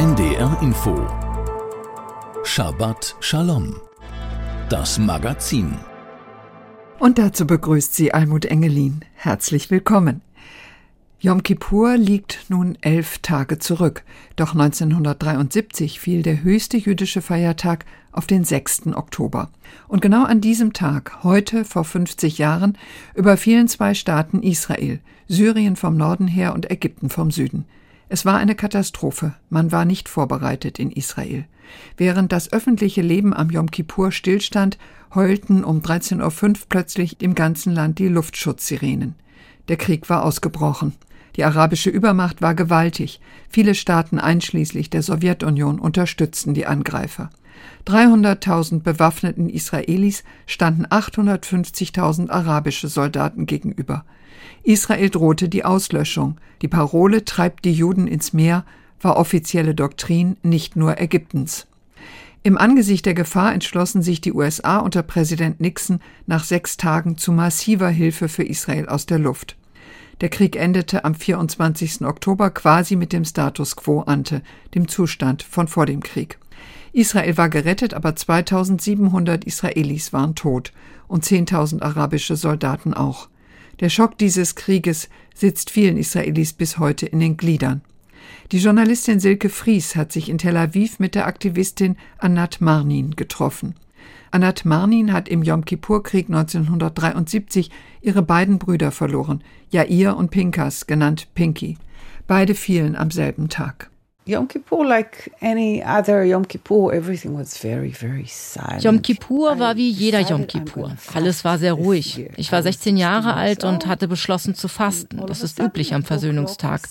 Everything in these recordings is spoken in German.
NDR Info Shabbat Shalom Das Magazin Und dazu begrüßt sie Almut Engelin. Herzlich willkommen. Yom Kippur liegt nun elf Tage zurück, doch 1973 fiel der höchste jüdische Feiertag auf den 6. Oktober. Und genau an diesem Tag, heute vor 50 Jahren, überfielen zwei Staaten Israel, Syrien vom Norden her und Ägypten vom Süden. Es war eine Katastrophe, man war nicht vorbereitet in Israel. Während das öffentliche Leben am Yom Kippur stillstand, heulten um 13.05 Uhr plötzlich im ganzen Land die Luftschutzsirenen. Der Krieg war ausgebrochen. Die arabische Übermacht war gewaltig. Viele Staaten einschließlich der Sowjetunion unterstützten die Angreifer. 300.000 bewaffneten Israelis standen 850.000 arabische Soldaten gegenüber. Israel drohte die Auslöschung. Die Parole treibt die Juden ins Meer war offizielle Doktrin nicht nur Ägyptens. Im Angesicht der Gefahr entschlossen sich die USA unter Präsident Nixon nach sechs Tagen zu massiver Hilfe für Israel aus der Luft. Der Krieg endete am 24. Oktober quasi mit dem Status quo ante, dem Zustand von vor dem Krieg. Israel war gerettet, aber 2700 Israelis waren tot und 10.000 arabische Soldaten auch. Der Schock dieses Krieges sitzt vielen Israelis bis heute in den Gliedern. Die Journalistin Silke Fries hat sich in Tel Aviv mit der Aktivistin Anat Marnin getroffen. Anat Marnin hat im Yom Kippur-Krieg 1973 ihre beiden Brüder verloren, Jair und Pinkas, genannt Pinky. Beide fielen am selben Tag. Yom Kippur, like any other Yom Kippur, everything was very, very silent. Yom Kippur war wie jeder Yom Kippur. Alles war sehr ruhig. Ich war 16 Jahre alt und hatte beschlossen zu fasten. Das ist üblich am Versöhnungstag.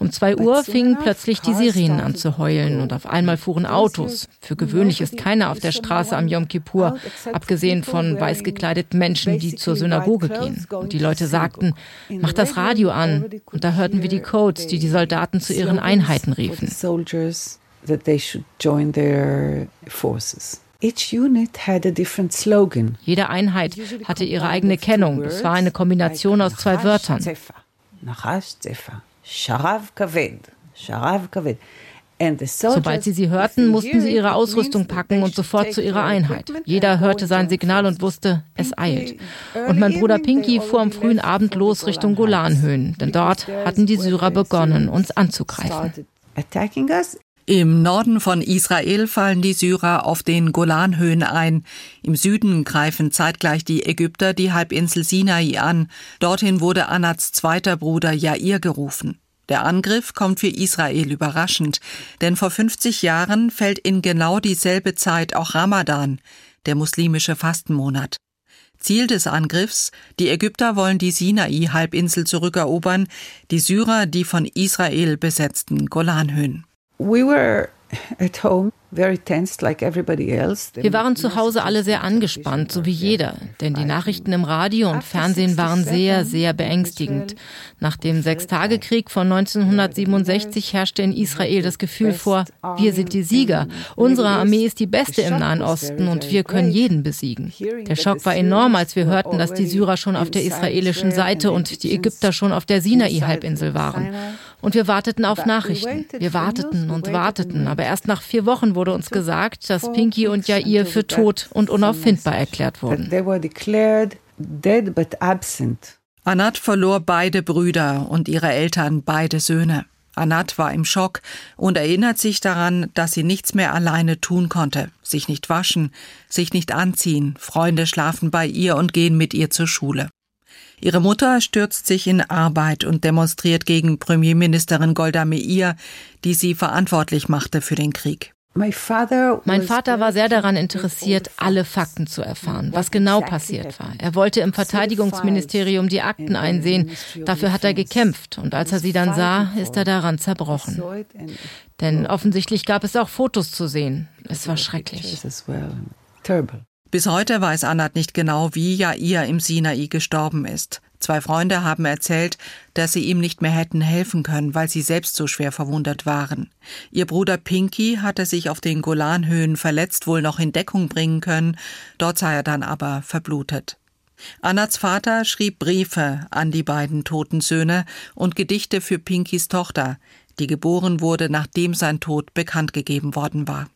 Um zwei Uhr fingen plötzlich die Sirenen an zu heulen und auf einmal fuhren Autos. Für gewöhnlich ist keiner auf der Straße am Yom Kippur, abgesehen von weiß gekleideten Menschen, die zur Synagoge gehen. Und die Leute sagten, mach das Radio an. Und da hörten wir die Codes, die die Soldaten zu ihren Einheiten riefen soldiers that they should join their forces. Each unit had a different slogan. Jede Einheit hatte ihre eigene Kennung. Es war eine Kombination aus zwei Wörtern. Sobald sie sie hörten, mussten sie ihre Ausrüstung packen und sofort zu ihrer Einheit. Jeder hörte sein Signal und wusste, es eilt. Und mein Bruder Pinky fuhr am frühen Abend los Richtung Golanhöhen, denn dort hatten die Syrer begonnen, uns anzugreifen attacking us. Im Norden von Israel fallen die Syrer auf den Golanhöhen ein. Im Süden greifen zeitgleich die Ägypter die Halbinsel Sinai an. Dorthin wurde Anats zweiter Bruder Jair gerufen. Der Angriff kommt für Israel überraschend, denn vor 50 Jahren fällt in genau dieselbe Zeit auch Ramadan, der muslimische Fastenmonat. Ziel des Angriffs, die Ägypter wollen die Sinai-Halbinsel zurückerobern, die Syrer die von Israel besetzten Golanhöhen. We were wir waren zu Hause alle sehr angespannt, so wie jeder, denn die Nachrichten im Radio und Fernsehen waren sehr, sehr beängstigend. Nach dem Sechstagekrieg von 1967 herrschte in Israel das Gefühl vor, wir sind die Sieger, unsere Armee ist die beste im Nahen Osten und wir können jeden besiegen. Der Schock war enorm, als wir hörten, dass die Syrer schon auf der israelischen Seite und die Ägypter schon auf der Sinai-Halbinsel waren. Und wir warteten auf Nachrichten. Wir warteten und warteten, aber erst nach vier Wochen wurde uns gesagt, dass Pinky und Jair für tot und unauffindbar erklärt wurden. Anat verlor beide Brüder und ihre Eltern beide Söhne. Anat war im Schock und erinnert sich daran, dass sie nichts mehr alleine tun konnte, sich nicht waschen, sich nicht anziehen, Freunde schlafen bei ihr und gehen mit ihr zur Schule. Ihre Mutter stürzt sich in Arbeit und demonstriert gegen Premierministerin Golda Meir, die sie verantwortlich machte für den Krieg. Mein Vater war sehr daran interessiert, alle Fakten zu erfahren, was genau passiert war. Er wollte im Verteidigungsministerium die Akten einsehen. Dafür hat er gekämpft. Und als er sie dann sah, ist er daran zerbrochen. Denn offensichtlich gab es auch Fotos zu sehen. Es war schrecklich. Bis heute weiß Anat nicht genau, wie Jair im Sinai gestorben ist. Zwei Freunde haben erzählt, dass sie ihm nicht mehr hätten helfen können, weil sie selbst so schwer verwundet waren. Ihr Bruder Pinky hatte sich auf den Golanhöhen verletzt wohl noch in Deckung bringen können, dort sei er dann aber verblutet. Annats Vater schrieb Briefe an die beiden toten Söhne und Gedichte für Pinkys Tochter. die geboren wurde, nachdem sein Tod bekannt gegeben worden war.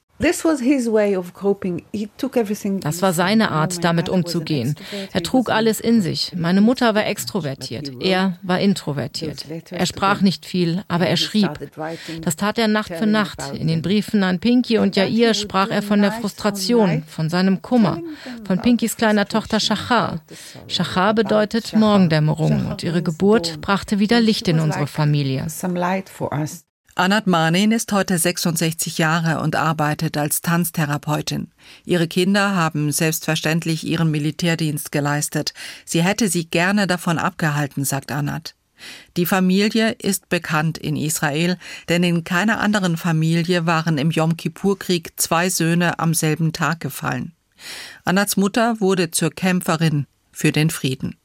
Das war seine Art, damit umzugehen. Er trug alles in sich. Meine Mutter war extrovertiert, er war introvertiert. Er sprach nicht viel, aber er schrieb. Das tat er Nacht für Nacht. In den Briefen an Pinky und Jair sprach er von der Frustration, von seinem Kummer, von Pinkys kleiner Tochter Shachar. Shachar bedeutet Morgendämmerung und ihre Geburt brachte wieder Licht in unsere Familie. Anat Manin ist heute 66 Jahre und arbeitet als Tanztherapeutin. Ihre Kinder haben selbstverständlich ihren Militärdienst geleistet. Sie hätte sie gerne davon abgehalten, sagt Anat. Die Familie ist bekannt in Israel, denn in keiner anderen Familie waren im Yom Kippur-Krieg zwei Söhne am selben Tag gefallen. Anats Mutter wurde zur Kämpferin für den Frieden.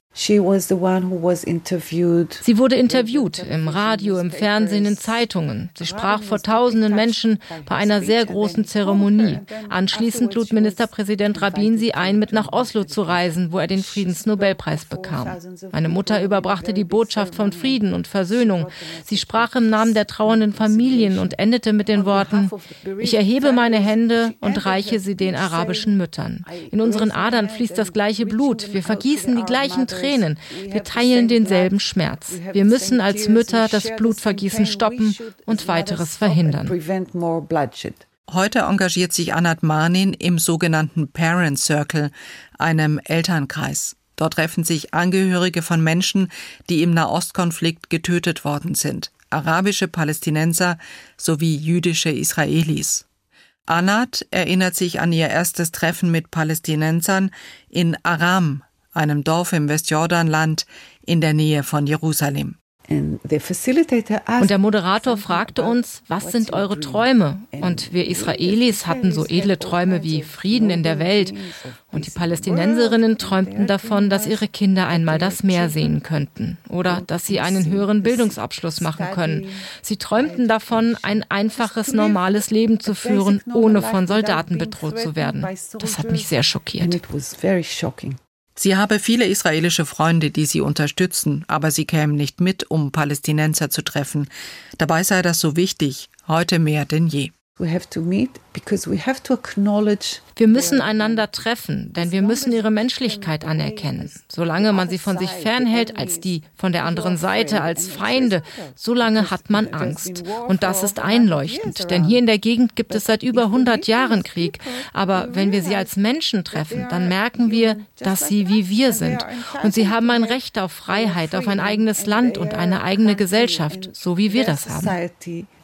Sie wurde interviewt im Radio, im Fernsehen, in Zeitungen. Sie sprach vor tausenden Menschen bei einer sehr großen Zeremonie. Anschließend lud Ministerpräsident Rabin sie ein, mit nach Oslo zu reisen, wo er den Friedensnobelpreis bekam. Meine Mutter überbrachte die Botschaft von Frieden und Versöhnung. Sie sprach im Namen der trauernden Familien und endete mit den Worten, ich erhebe meine Hände und reiche sie den arabischen Müttern. In unseren Adern fließt das gleiche Blut. Wir vergießen die gleichen Tränen. Tränen. Wir teilen denselben Schmerz. Wir müssen als Mütter das Blutvergießen stoppen und weiteres verhindern. Heute engagiert sich Anat Marnin im sogenannten Parent Circle, einem Elternkreis. Dort treffen sich Angehörige von Menschen, die im Nahostkonflikt getötet worden sind, arabische Palästinenser sowie jüdische Israelis. Anat erinnert sich an ihr erstes Treffen mit Palästinensern in Aram, einem Dorf im Westjordanland in der Nähe von Jerusalem. Und der Moderator fragte uns, was sind eure Träume? Und wir Israelis hatten so edle Träume wie Frieden in der Welt. Und die Palästinenserinnen träumten davon, dass ihre Kinder einmal das Meer sehen könnten oder dass sie einen höheren Bildungsabschluss machen können. Sie träumten davon, ein einfaches, normales Leben zu führen, ohne von Soldaten bedroht zu werden. Das hat mich sehr schockiert. Sie habe viele israelische Freunde, die sie unterstützen, aber sie kämen nicht mit, um Palästinenser zu treffen. Dabei sei das so wichtig, heute mehr denn je. Wir müssen einander treffen, denn wir müssen ihre Menschlichkeit anerkennen. Solange man sie von sich fernhält, als die von der anderen Seite, als Feinde, solange hat man Angst. Und das ist einleuchtend, denn hier in der Gegend gibt es seit über 100 Jahren Krieg. Aber wenn wir sie als Menschen treffen, dann merken wir, dass sie wie wir sind. Und sie haben ein Recht auf Freiheit, auf ein eigenes Land und eine eigene Gesellschaft, so wie wir das haben.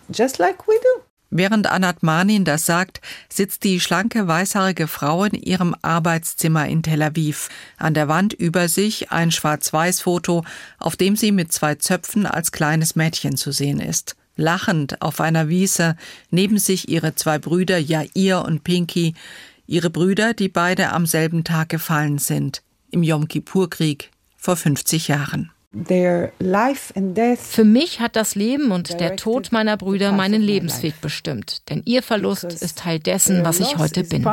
Just like we do. Während Anat Manin das sagt, sitzt die schlanke weißhaarige Frau in ihrem Arbeitszimmer in Tel Aviv. An der Wand über sich ein Schwarz-Weiß-Foto, auf dem sie mit zwei Zöpfen als kleines Mädchen zu sehen ist. Lachend auf einer Wiese, neben sich ihre zwei Brüder Jair und Pinky, ihre Brüder, die beide am selben Tag gefallen sind, im Yom Kippur-Krieg vor 50 Jahren. Für mich hat das Leben und der Tod meiner Brüder meinen Lebensweg bestimmt, denn ihr Verlust ist Teil dessen, was ich heute bin.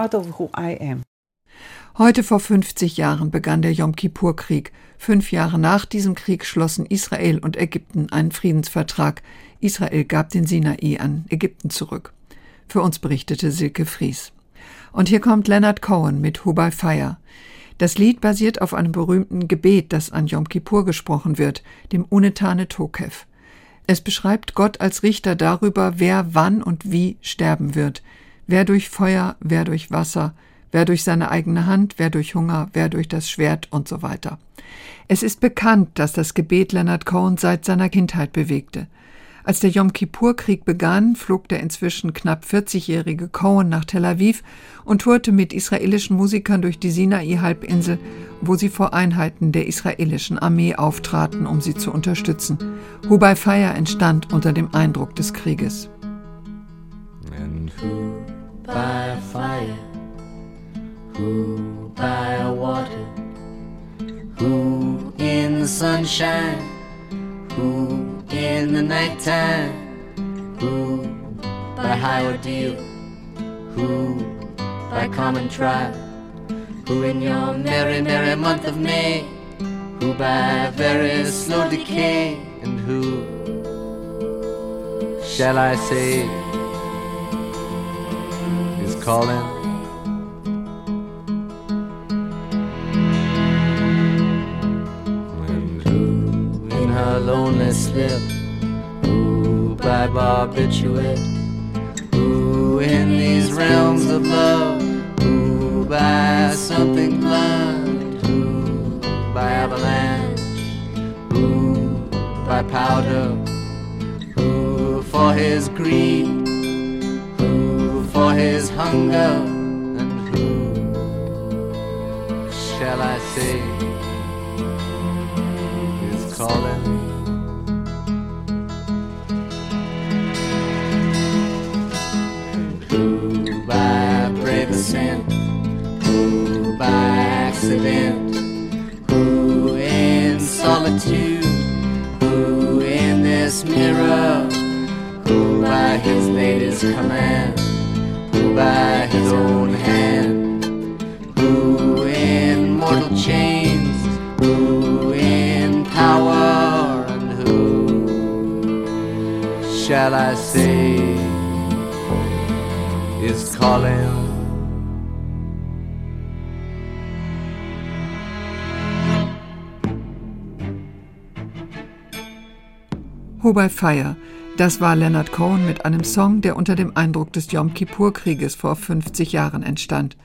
Heute vor 50 Jahren begann der Yom Kippur-Krieg. Fünf Jahre nach diesem Krieg schlossen Israel und Ägypten einen Friedensvertrag. Israel gab den Sinai an Ägypten zurück. Für uns berichtete Silke Fries. Und hier kommt Leonard Cohen mit Who by Fire. Das Lied basiert auf einem berühmten Gebet, das an Yom Kippur gesprochen wird, dem Unetane Tokev. Es beschreibt Gott als Richter darüber, wer wann und wie sterben wird, wer durch Feuer, wer durch Wasser, wer durch seine eigene Hand, wer durch Hunger, wer durch das Schwert und so weiter. Es ist bekannt, dass das Gebet Leonard Cohen seit seiner Kindheit bewegte. Als der Yom Kippur-Krieg begann, flog der inzwischen knapp 40-jährige Cohen nach Tel Aviv und tourte mit israelischen Musikern durch die Sinai-Halbinsel, wo sie vor Einheiten der israelischen Armee auftraten, um sie zu unterstützen. Hubai Fire entstand unter dem Eindruck des Krieges. And who by fire, who by water, who in the sunshine, who in the nighttime. Who by high ordeal, who by common trial, who in your merry, merry month of May, who by very slow decay, and who shall I say, is calling. Lonely slip, who by barbiturate, who in these realms of love, who by something blunt, who by avalanche, who by powder. Who for his greed, who for his hunger, and who shall I say accident, who in solitude, who in this mirror? Who by his latest command, who by his own hand, who in mortal chains, who in power, and who shall I say is calling? Who by Fire das war Leonard Cohen mit einem Song, der unter dem Eindruck des Yom Kippur-Krieges vor 50 Jahren entstand.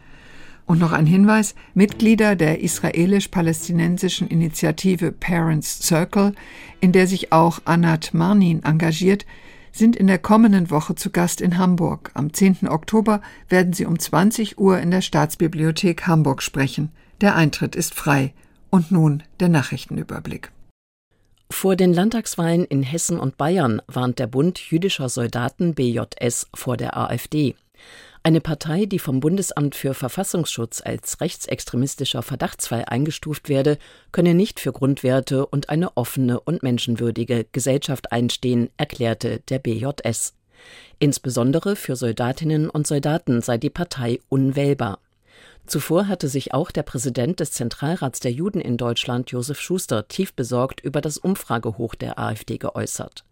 Und noch ein Hinweis, Mitglieder der israelisch-palästinensischen Initiative Parents Circle, in der sich auch Anat Marnin engagiert, sind in der kommenden Woche zu Gast in Hamburg. Am 10. Oktober werden sie um 20 Uhr in der Staatsbibliothek Hamburg sprechen. Der Eintritt ist frei. Und nun der Nachrichtenüberblick. Vor den Landtagswahlen in Hessen und Bayern warnt der Bund jüdischer Soldaten BJS vor der AfD. Eine Partei, die vom Bundesamt für Verfassungsschutz als rechtsextremistischer Verdachtsfall eingestuft werde, könne nicht für Grundwerte und eine offene und menschenwürdige Gesellschaft einstehen, erklärte der BJS. Insbesondere für Soldatinnen und Soldaten sei die Partei unwählbar. Zuvor hatte sich auch der Präsident des Zentralrats der Juden in Deutschland, Josef Schuster, tief besorgt über das Umfragehoch der AfD geäußert.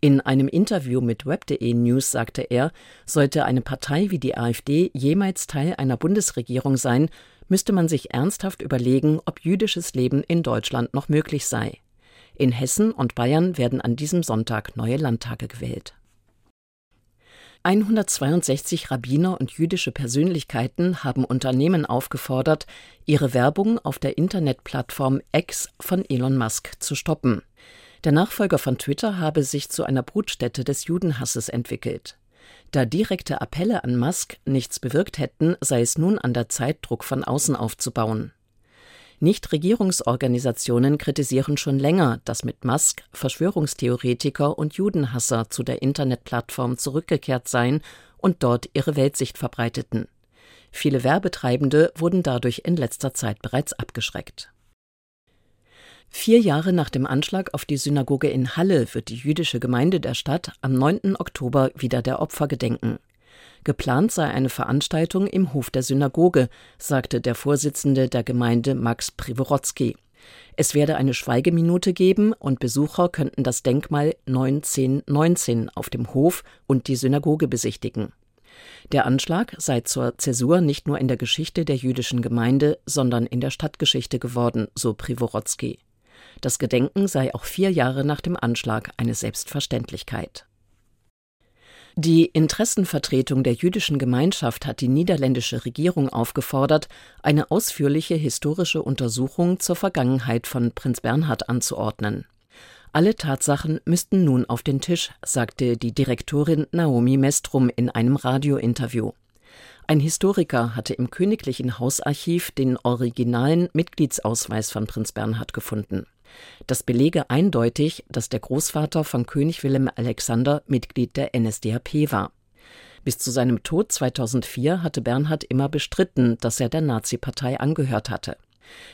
In einem Interview mit Web.de News sagte er, sollte eine Partei wie die AfD jemals Teil einer Bundesregierung sein, müsste man sich ernsthaft überlegen, ob jüdisches Leben in Deutschland noch möglich sei. In Hessen und Bayern werden an diesem Sonntag neue Landtage gewählt. 162 Rabbiner und jüdische Persönlichkeiten haben Unternehmen aufgefordert, ihre Werbung auf der Internetplattform X von Elon Musk zu stoppen. Der Nachfolger von Twitter habe sich zu einer Brutstätte des Judenhasses entwickelt. Da direkte Appelle an Musk nichts bewirkt hätten, sei es nun an der Zeit, Druck von außen aufzubauen. Nichtregierungsorganisationen kritisieren schon länger, dass mit Musk Verschwörungstheoretiker und Judenhasser zu der Internetplattform zurückgekehrt seien und dort ihre Weltsicht verbreiteten. Viele Werbetreibende wurden dadurch in letzter Zeit bereits abgeschreckt. Vier Jahre nach dem Anschlag auf die Synagoge in Halle wird die jüdische Gemeinde der Stadt am 9. Oktober wieder der Opfer gedenken. Geplant sei eine Veranstaltung im Hof der Synagoge, sagte der Vorsitzende der Gemeinde Max Privorotsky. Es werde eine Schweigeminute geben und Besucher könnten das Denkmal 1919 auf dem Hof und die Synagoge besichtigen. Der Anschlag sei zur Zäsur nicht nur in der Geschichte der jüdischen Gemeinde, sondern in der Stadtgeschichte geworden, so Privorotsky. Das Gedenken sei auch vier Jahre nach dem Anschlag eine Selbstverständlichkeit. Die Interessenvertretung der jüdischen Gemeinschaft hat die niederländische Regierung aufgefordert, eine ausführliche historische Untersuchung zur Vergangenheit von Prinz Bernhard anzuordnen. Alle Tatsachen müssten nun auf den Tisch, sagte die Direktorin Naomi Mestrum in einem Radiointerview. Ein Historiker hatte im Königlichen Hausarchiv den originalen Mitgliedsausweis von Prinz Bernhard gefunden. Das belege eindeutig, dass der Großvater von König Wilhelm Alexander Mitglied der NSDAP war. Bis zu seinem Tod 2004 hatte Bernhard immer bestritten, dass er der Nazi-Partei angehört hatte.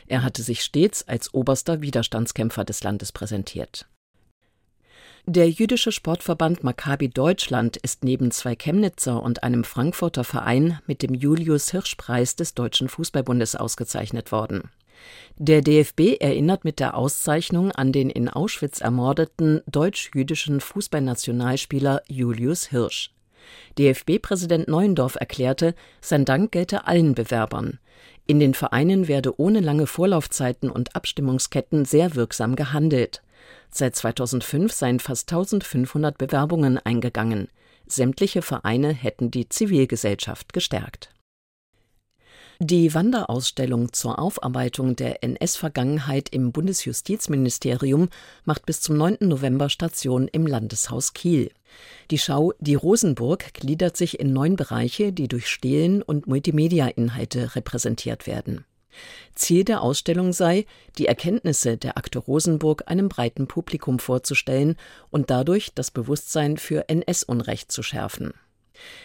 Er hatte sich stets als oberster Widerstandskämpfer des Landes präsentiert. Der jüdische Sportverband Maccabi Deutschland ist neben zwei Chemnitzer und einem Frankfurter Verein mit dem Julius Hirsch Preis des Deutschen Fußballbundes ausgezeichnet worden. Der DFB erinnert mit der Auszeichnung an den in Auschwitz ermordeten deutsch-jüdischen Fußballnationalspieler Julius Hirsch. DFB-Präsident Neuendorf erklärte, sein Dank gelte allen Bewerbern. In den Vereinen werde ohne lange Vorlaufzeiten und Abstimmungsketten sehr wirksam gehandelt. Seit 2005 seien fast 1500 Bewerbungen eingegangen. Sämtliche Vereine hätten die Zivilgesellschaft gestärkt. Die Wanderausstellung zur Aufarbeitung der NS-Vergangenheit im Bundesjustizministerium macht bis zum 9. November Station im Landeshaus Kiel. Die Schau Die Rosenburg gliedert sich in neun Bereiche, die durch Stelen und Multimedia-Inhalte repräsentiert werden. Ziel der Ausstellung sei, die Erkenntnisse der Akte Rosenburg einem breiten Publikum vorzustellen und dadurch das Bewusstsein für NS-Unrecht zu schärfen.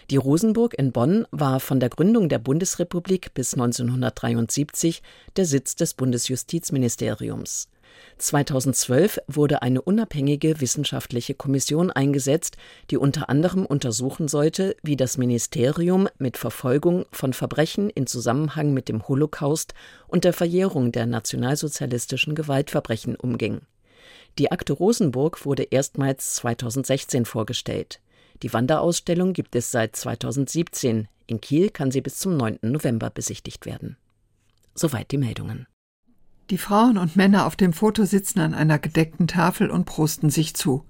Die Rosenburg in Bonn war von der Gründung der Bundesrepublik bis 1973 der Sitz des Bundesjustizministeriums. 2012 wurde eine unabhängige wissenschaftliche Kommission eingesetzt, die unter anderem untersuchen sollte, wie das Ministerium mit Verfolgung von Verbrechen in Zusammenhang mit dem Holocaust und der Verjährung der nationalsozialistischen Gewaltverbrechen umging. Die Akte Rosenburg wurde erstmals 2016 vorgestellt. Die Wanderausstellung gibt es seit 2017. In Kiel kann sie bis zum 9. November besichtigt werden. Soweit die Meldungen. Die Frauen und Männer auf dem Foto sitzen an einer gedeckten Tafel und prosten sich zu.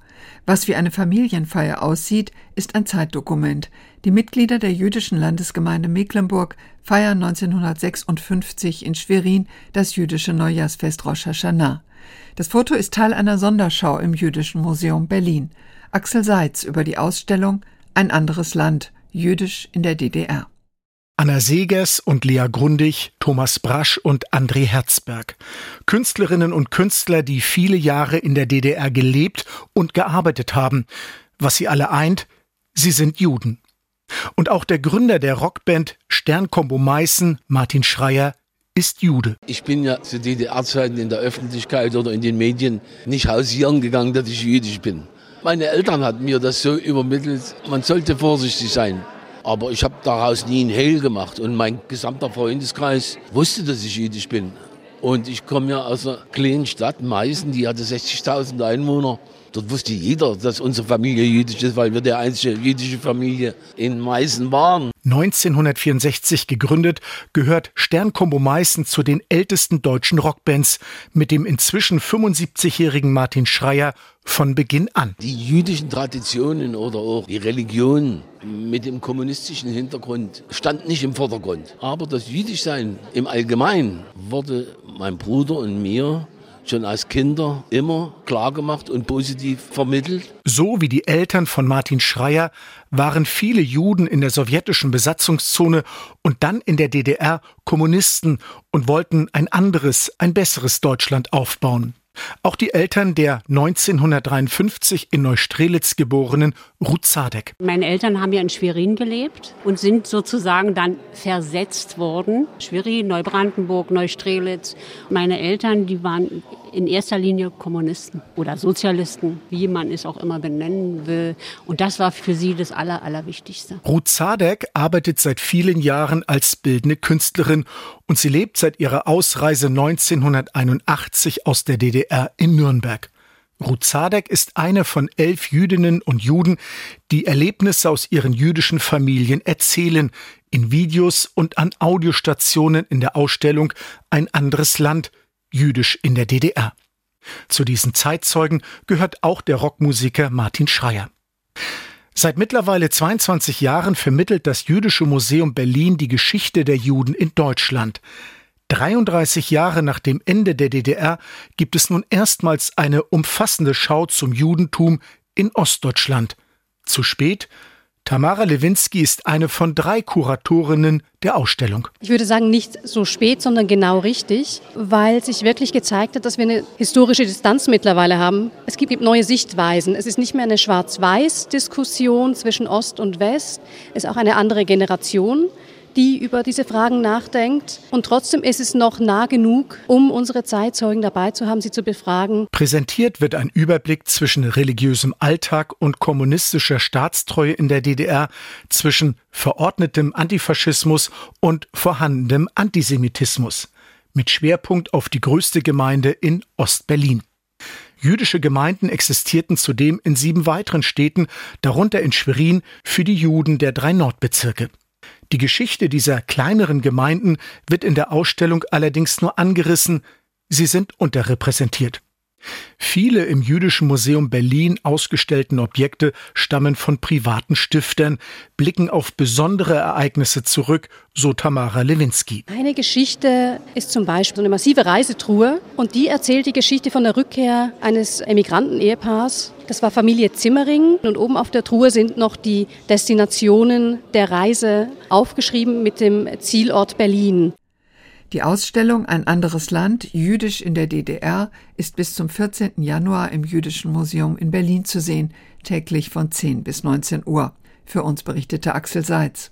Was wie eine Familienfeier aussieht, ist ein Zeitdokument. Die Mitglieder der jüdischen Landesgemeinde Mecklenburg feiern 1956 in Schwerin das jüdische Neujahrsfest Rosh Hashanah. Das Foto ist Teil einer Sonderschau im Jüdischen Museum Berlin. Axel Seitz über die Ausstellung Ein anderes Land, jüdisch in der DDR. Anna Segers und Lea Grundig, Thomas Brasch und André Herzberg. Künstlerinnen und Künstler, die viele Jahre in der DDR gelebt und gearbeitet haben. Was sie alle eint, sie sind Juden. Und auch der Gründer der Rockband Sternkombo Meißen, Martin Schreier, ist Jude. Ich bin ja zu DDR-Zeiten in der Öffentlichkeit oder in den Medien nicht hausieren gegangen, dass ich jüdisch bin. Meine Eltern hatten mir das so übermittelt, man sollte vorsichtig sein. Aber ich habe daraus nie ein Hehl gemacht und mein gesamter Freundeskreis wusste, dass ich jüdisch bin. Und ich komme ja aus einer kleinen Stadt, Meißen, die hatte 60.000 Einwohner. Dort wusste jeder, dass unsere Familie jüdisch ist, weil wir die einzige jüdische Familie in Meißen waren. 1964 gegründet, gehört Sternkombo Meißen zu den ältesten deutschen Rockbands mit dem inzwischen 75-jährigen Martin Schreier von Beginn an. Die jüdischen Traditionen oder auch die Religion mit dem kommunistischen Hintergrund stand nicht im Vordergrund. Aber das Jüdischsein im Allgemeinen wurde mein Bruder und mir schon als Kinder immer klargemacht und positiv vermittelt. So wie die Eltern von Martin Schreier waren viele Juden in der sowjetischen Besatzungszone und dann in der DDR Kommunisten und wollten ein anderes, ein besseres Deutschland aufbauen. Auch die Eltern der 1953 in Neustrelitz geborenen Ruth Zadek. Meine Eltern haben ja in Schwerin gelebt und sind sozusagen dann versetzt worden. Schwerin, Neubrandenburg, Neustrelitz. Meine Eltern, die waren in erster Linie Kommunisten oder Sozialisten, wie man es auch immer benennen will. Und das war für sie das Aller, Allerwichtigste. Ruth Zadek arbeitet seit vielen Jahren als bildende Künstlerin und sie lebt seit ihrer Ausreise 1981 aus der DDR in Nürnberg. Ruth Zadek ist eine von elf Jüdinnen und Juden, die Erlebnisse aus ihren jüdischen Familien erzählen, in Videos und an Audiostationen in der Ausstellung Ein anderes Land, jüdisch in der DDR. Zu diesen Zeitzeugen gehört auch der Rockmusiker Martin Schreier. Seit mittlerweile 22 Jahren vermittelt das Jüdische Museum Berlin die Geschichte der Juden in Deutschland. 33 Jahre nach dem Ende der DDR gibt es nun erstmals eine umfassende Schau zum Judentum in Ostdeutschland. Zu spät, Tamara Lewinsky ist eine von drei Kuratorinnen der Ausstellung. Ich würde sagen, nicht so spät, sondern genau richtig, weil sich wirklich gezeigt hat, dass wir eine historische Distanz mittlerweile haben. Es gibt neue Sichtweisen. Es ist nicht mehr eine Schwarz-Weiß-Diskussion zwischen Ost und West. Es ist auch eine andere Generation die über diese Fragen nachdenkt. Und trotzdem ist es noch nah genug, um unsere Zeitzeugen dabei zu haben, sie zu befragen. Präsentiert wird ein Überblick zwischen religiösem Alltag und kommunistischer Staatstreue in der DDR, zwischen verordnetem Antifaschismus und vorhandenem Antisemitismus. mit Schwerpunkt auf die größte Gemeinde in Ostberlin. Jüdische Gemeinden existierten zudem in sieben weiteren Städten, darunter in Schwerin für die Juden der drei Nordbezirke. Die Geschichte dieser kleineren Gemeinden wird in der Ausstellung allerdings nur angerissen, sie sind unterrepräsentiert. Viele im Jüdischen Museum Berlin ausgestellten Objekte stammen von privaten Stiftern, blicken auf besondere Ereignisse zurück, so Tamara Lewinsky. Eine Geschichte ist zum Beispiel eine massive Reisetruhe und die erzählt die Geschichte von der Rückkehr eines Emigranten-Ehepaars. Das war Familie Zimmering und oben auf der Truhe sind noch die Destinationen der Reise aufgeschrieben mit dem Zielort Berlin. Die Ausstellung Ein anderes Land, jüdisch in der DDR, ist bis zum 14. Januar im Jüdischen Museum in Berlin zu sehen, täglich von 10 bis 19 Uhr. Für uns berichtete Axel Seitz.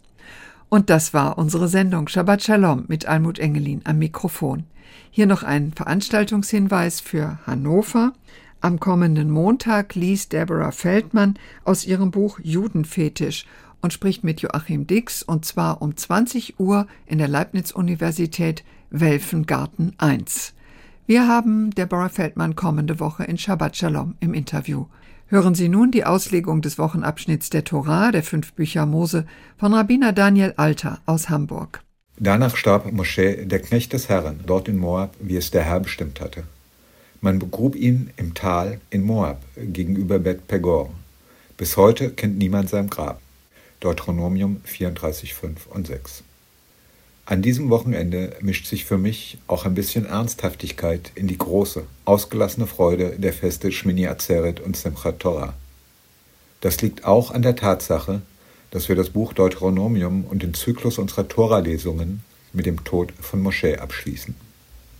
Und das war unsere Sendung Shabbat Shalom mit Almut Engelin am Mikrofon. Hier noch ein Veranstaltungshinweis für Hannover. Am kommenden Montag liest Deborah Feldmann aus ihrem Buch Judenfetisch und spricht mit Joachim Dix und zwar um 20 Uhr in der Leibniz-Universität Welfengarten 1. Wir haben Deborah Feldmann kommende Woche in Shabbat Shalom im Interview. Hören Sie nun die Auslegung des Wochenabschnitts der Torah, der fünf Bücher Mose, von Rabbiner Daniel Alter aus Hamburg. Danach starb Moschee, der Knecht des Herrn, dort in Moab, wie es der Herr bestimmt hatte. Man begrub ihn im Tal in Moab gegenüber Bet Pegor. Bis heute kennt niemand sein Grab. Deuteronomium 34, 5 und 6. An diesem Wochenende mischt sich für mich auch ein bisschen Ernsthaftigkeit in die große, ausgelassene Freude der Feste Shmini Atzeret und Simchat Torah. Das liegt auch an der Tatsache, dass wir das Buch Deuteronomium und den Zyklus unserer Tora-Lesungen mit dem Tod von Moschee abschließen.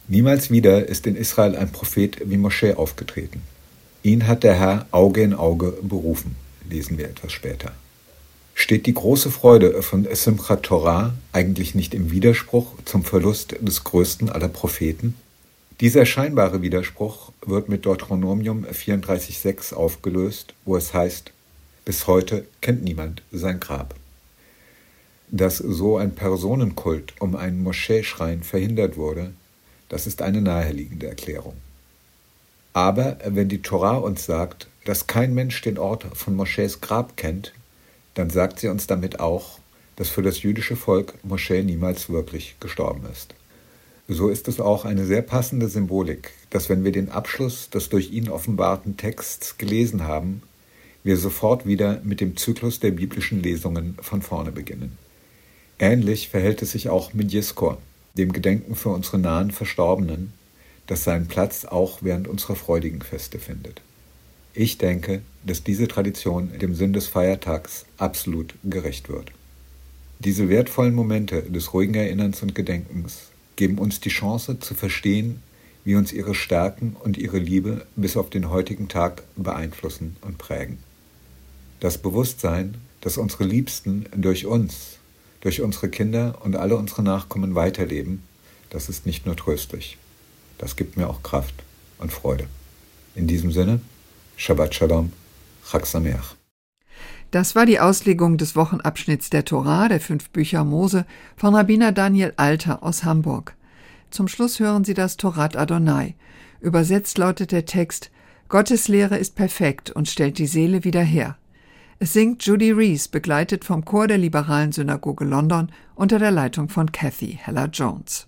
Niemals wieder ist in Israel ein Prophet wie Moschee aufgetreten. Ihn hat der Herr Auge in Auge berufen, lesen wir etwas später. Steht die große Freude von Simchat Torah eigentlich nicht im Widerspruch zum Verlust des größten aller Propheten? Dieser scheinbare Widerspruch wird mit Deuteronomium 34,6 aufgelöst, wo es heißt: Bis heute kennt niemand sein Grab. Dass so ein Personenkult um einen Moscheeschrein verhindert wurde, das ist eine naheliegende Erklärung. Aber wenn die Torah uns sagt, dass kein Mensch den Ort von Moschees Grab kennt, dann sagt sie uns damit auch, dass für das jüdische Volk Moschee niemals wirklich gestorben ist. So ist es auch eine sehr passende Symbolik, dass wenn wir den Abschluss des durch ihn offenbarten Texts gelesen haben, wir sofort wieder mit dem Zyklus der biblischen Lesungen von vorne beginnen. Ähnlich verhält es sich auch mit Jeskor, dem Gedenken für unsere nahen Verstorbenen, das seinen Platz auch während unserer freudigen Feste findet. Ich denke, dass diese Tradition dem Sinn des Feiertags absolut gerecht wird. Diese wertvollen Momente des ruhigen Erinnerns und Gedenkens geben uns die Chance zu verstehen, wie uns ihre Stärken und ihre Liebe bis auf den heutigen Tag beeinflussen und prägen. Das Bewusstsein, dass unsere Liebsten durch uns, durch unsere Kinder und alle unsere Nachkommen weiterleben, das ist nicht nur tröstlich. Das gibt mir auch Kraft und Freude. In diesem Sinne, Shabbat Shalom, Chag Sameach. Das war die Auslegung des Wochenabschnitts der Torah, der fünf Bücher Mose, von Rabbiner Daniel Alter aus Hamburg. Zum Schluss hören Sie das Torat Adonai. Übersetzt lautet der Text, Gottes Lehre ist perfekt und stellt die Seele wieder her. Es singt Judy Rees, begleitet vom Chor der Liberalen Synagoge London unter der Leitung von Kathy Heller Jones.